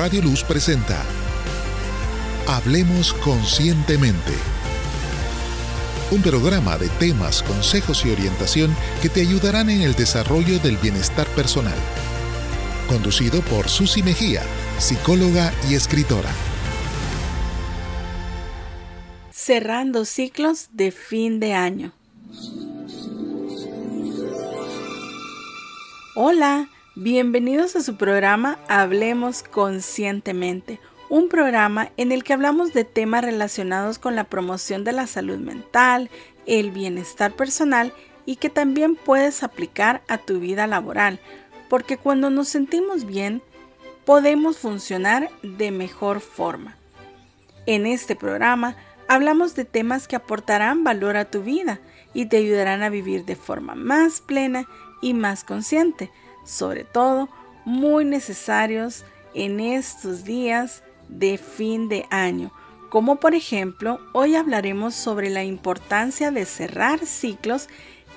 Radio Luz presenta Hablemos Conscientemente. Un programa de temas, consejos y orientación que te ayudarán en el desarrollo del bienestar personal. Conducido por Susi Mejía, psicóloga y escritora. Cerrando ciclos de fin de año. Hola, bienvenidos a su programa Hablemos Conscientemente, un programa en el que hablamos de temas relacionados con la promoción de la salud mental, el bienestar personal y que también puedes aplicar a tu vida laboral, porque cuando nos sentimos bien, podemos funcionar de mejor forma. En este programa hablamos de temas que aportarán valor a tu vida y te ayudarán a vivir de forma más plena y más consciente, sobre todo muy necesarios en estos días de fin de año, como por ejemplo hoy hablaremos sobre la importancia de cerrar ciclos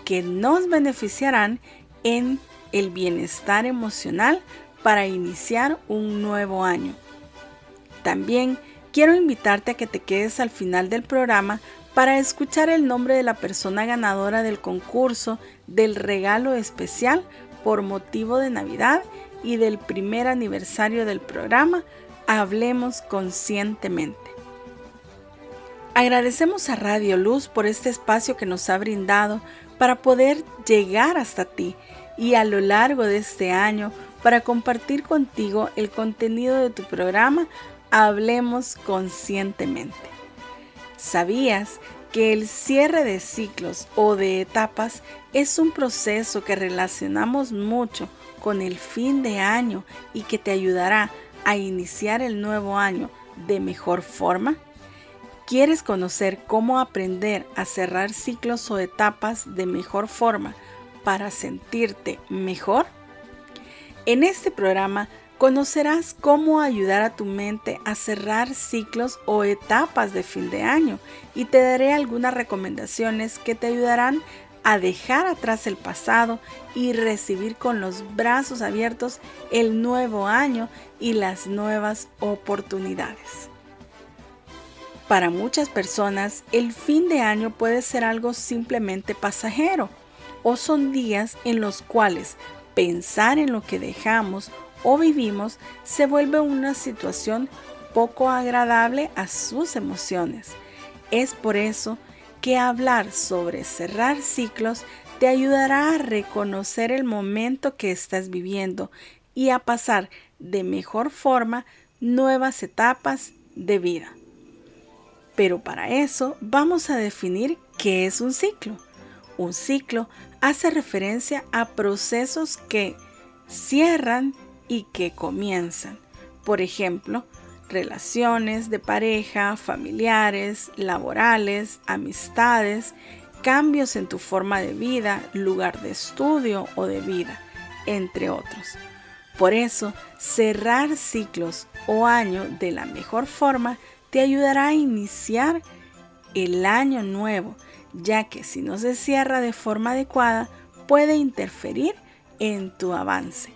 que nos beneficiarán en el bienestar emocional para iniciar un nuevo año. También quiero invitarte a que te quedes al final del programa para escuchar el nombre de la persona ganadora del concurso del regalo especial por motivo de Navidad y del primer aniversario del programa Hablemos Conscientemente. Agradecemos a Radio Luz por este espacio que nos ha brindado para poder llegar hasta ti y a lo largo de este año para compartir contigo el contenido de tu programa Hablemos Conscientemente. ¿Sabías que el cierre de ciclos o de etapas es un proceso que relacionamos mucho con el fin de año y que te ayudará a iniciar el nuevo año de mejor forma? ¿Quieres conocer cómo aprender a cerrar ciclos o etapas de mejor forma para sentirte mejor? En este programa conocerás cómo ayudar a tu mente a cerrar ciclos o etapas de fin de año y te daré algunas recomendaciones que te ayudarán a dejar atrás el pasado y recibir con los brazos abiertos el nuevo año y las nuevas oportunidades. Para muchas personas, el fin de año puede ser algo simplemente pasajero o son días en los cuales pensar en lo que dejamos o vivimos se vuelve una situación poco agradable a sus emociones. Es por eso que hablar sobre cerrar ciclos te ayudará a reconocer el momento que estás viviendo y a pasar de mejor forma nuevas etapas de vida. Pero para eso vamos a definir qué es un ciclo. Un ciclo hace referencia a procesos que cierran y que comienzan. Por ejemplo, relaciones de pareja, familiares, laborales, amistades, cambios en tu forma de vida, lugar de estudio o de vida, entre otros. Por eso, cerrar ciclos o año de la mejor forma te ayudará a iniciar el año nuevo, ya que si no se cierra de forma adecuada, puede interferir en tu avance.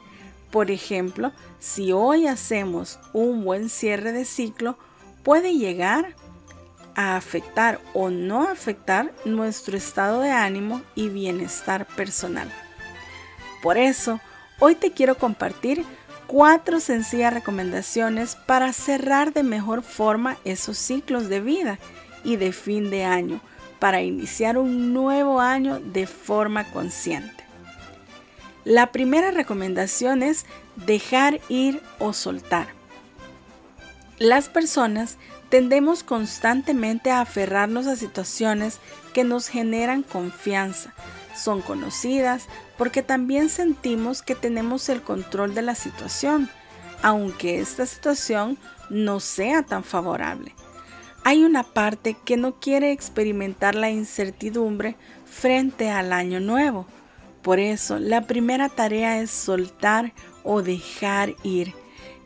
Por ejemplo, si hoy hacemos un buen cierre de ciclo, puede llegar a afectar o no afectar nuestro estado de ánimo y bienestar personal. Por eso, hoy te quiero compartir cuatro sencillas recomendaciones para cerrar de mejor forma esos ciclos de vida y de fin de año, para iniciar un nuevo año de forma consciente. La primera recomendación es dejar ir o soltar. Las personas tendemos constantemente a aferrarnos a situaciones que nos generan confianza, son conocidas porque también sentimos que tenemos el control de la situación, aunque esta situación no sea tan favorable. Hay una parte que no quiere experimentar la incertidumbre frente al año nuevo por eso, la primera tarea es soltar o dejar ir.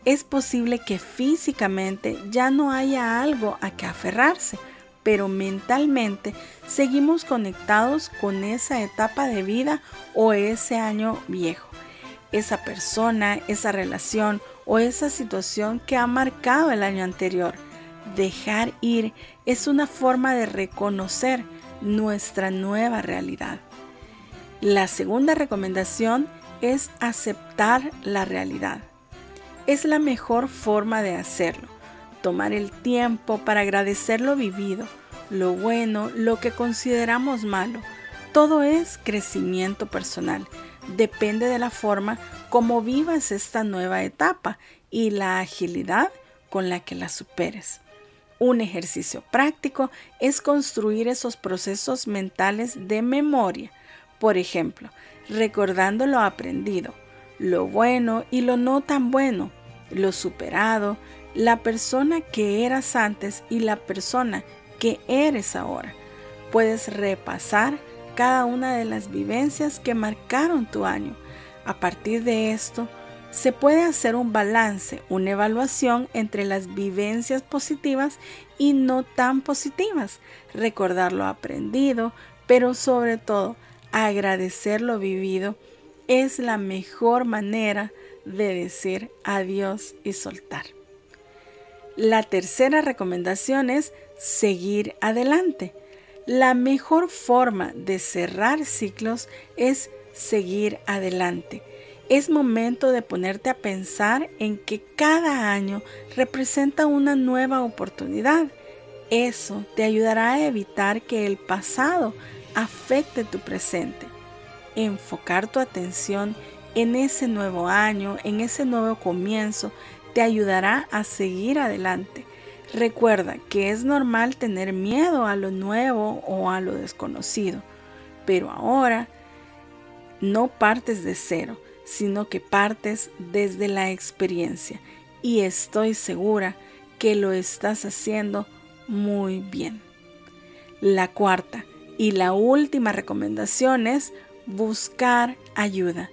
Es posible que físicamente ya no haya algo a que aferrarse, pero mentalmente seguimos conectados con esa etapa de vida o ese año viejo. esa persona, esa relación o esa situación que ha marcado el año anterior. Dejar ir es una forma de reconocer nuestra nueva realidad. La segunda recomendación es aceptar la realidad. Es la mejor forma de hacerlo. Tomar el tiempo para agradecer lo vivido, lo bueno, lo que consideramos malo. Todo es crecimiento personal. Depende de la forma como vivas esta nueva etapa y la agilidad con la que la superes. Un ejercicio práctico es construir esos procesos mentales de memoria por ejemplo, recordando lo aprendido, lo bueno y lo no tan bueno, lo superado, la persona que eras antes y la persona que eres ahora. Puedes repasar cada una de las vivencias que marcaron tu año. A partir de esto, se puede hacer un balance, una evaluación entre las vivencias positivas y no tan positivas, recordar lo aprendido, pero sobre todo agradecer lo vivido es la mejor manera de decir adiós y soltar. La tercera recomendación es seguir adelante. La mejor forma de cerrar ciclos es seguir adelante. Es momento de ponerte a pensar en que cada año representa una nueva oportunidad. Eso te ayudará a evitar que el pasado afecte tu presente. Enfocar tu atención en ese nuevo año, en ese nuevo comienzo, te ayudará a seguir adelante. Recuerda que es normal tener miedo a lo nuevo o a lo desconocido, pero ahora no partes de cero, sino que partes desde la experiencia y estoy segura que lo estás haciendo muy bien. La cuarta, y la última recomendación es buscar ayuda.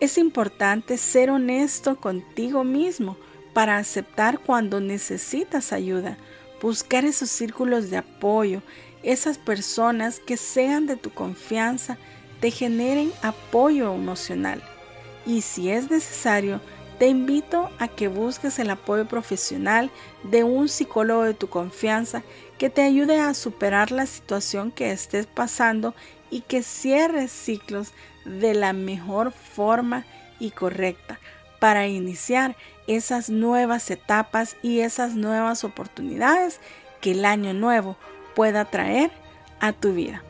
Es importante ser honesto contigo mismo para aceptar cuando necesitas ayuda. Buscar esos círculos de apoyo, esas personas que sean de tu confianza, te generen apoyo emocional. Y si es necesario, te invito a que busques el apoyo profesional de un psicólogo de tu confianza que te ayude a superar la situación que estés pasando y que cierres ciclos de la mejor forma y correcta para iniciar esas nuevas etapas y esas nuevas oportunidades que el año nuevo pueda traer a tu vida.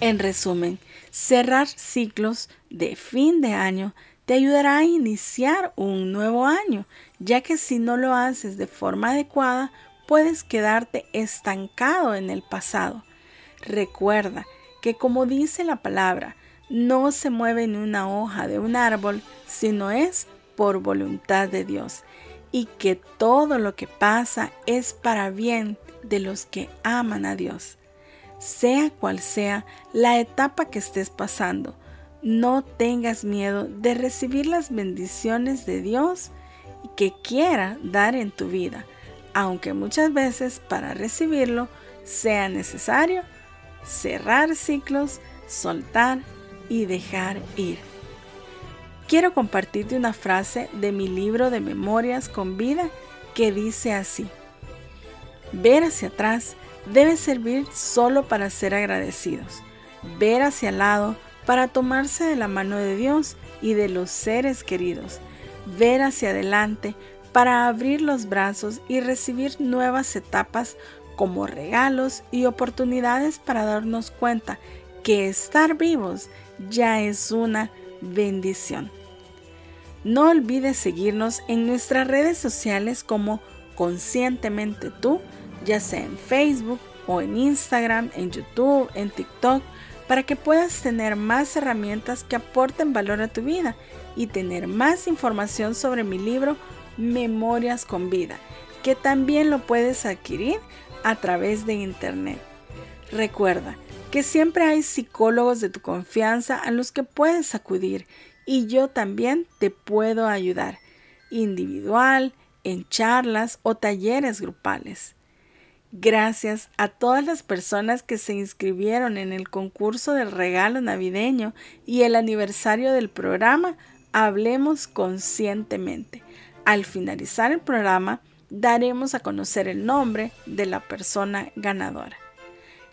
En resumen, cerrar ciclos de fin de año te ayudará a iniciar un nuevo año, ya que si no lo haces de forma adecuada, puedes quedarte estancado en el pasado. Recuerda que como dice la palabra, no se mueve ni una hoja de un árbol, sino es por voluntad de Dios, y que todo lo que pasa es para bien de los que aman a Dios. Sea cual sea la etapa que estés pasando, no tengas miedo de recibir las bendiciones de Dios que quiera dar en tu vida, aunque muchas veces para recibirlo sea necesario cerrar ciclos, soltar y dejar ir. Quiero compartirte una frase de mi libro de memorias con vida que dice así. Ver hacia atrás debe servir solo para ser agradecidos. Ver hacia el lado para tomarse de la mano de Dios y de los seres queridos, ver hacia adelante para abrir los brazos y recibir nuevas etapas como regalos y oportunidades para darnos cuenta que estar vivos ya es una bendición. No olvides seguirnos en nuestras redes sociales como Conscientemente tú, ya sea en Facebook o en Instagram, en YouTube, en TikTok para que puedas tener más herramientas que aporten valor a tu vida y tener más información sobre mi libro Memorias con Vida, que también lo puedes adquirir a través de internet. Recuerda que siempre hay psicólogos de tu confianza a los que puedes acudir y yo también te puedo ayudar, individual, en charlas o talleres grupales. Gracias a todas las personas que se inscribieron en el concurso del regalo navideño y el aniversario del programa Hablemos conscientemente. Al finalizar el programa, daremos a conocer el nombre de la persona ganadora.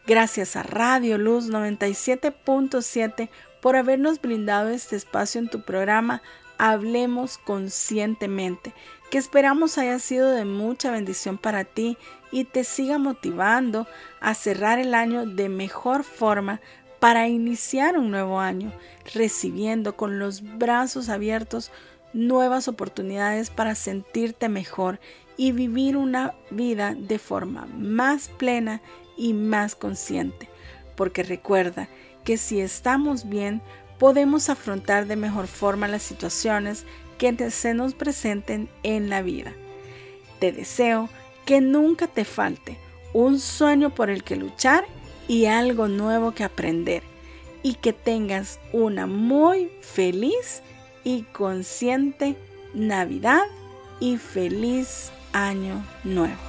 Gracias a Radio Luz 97.7 por habernos brindado este espacio en tu programa Hablemos conscientemente, que esperamos haya sido de mucha bendición para ti y te siga motivando a cerrar el año de mejor forma para iniciar un nuevo año, recibiendo con los brazos abiertos nuevas oportunidades para sentirte mejor y vivir una vida de forma más plena y más consciente, porque recuerda que si estamos bien, podemos afrontar de mejor forma las situaciones que se nos presenten en la vida. Te deseo que nunca te falte un sueño por el que luchar y algo nuevo que aprender y que tengas una muy feliz y consciente Navidad y feliz año nuevo.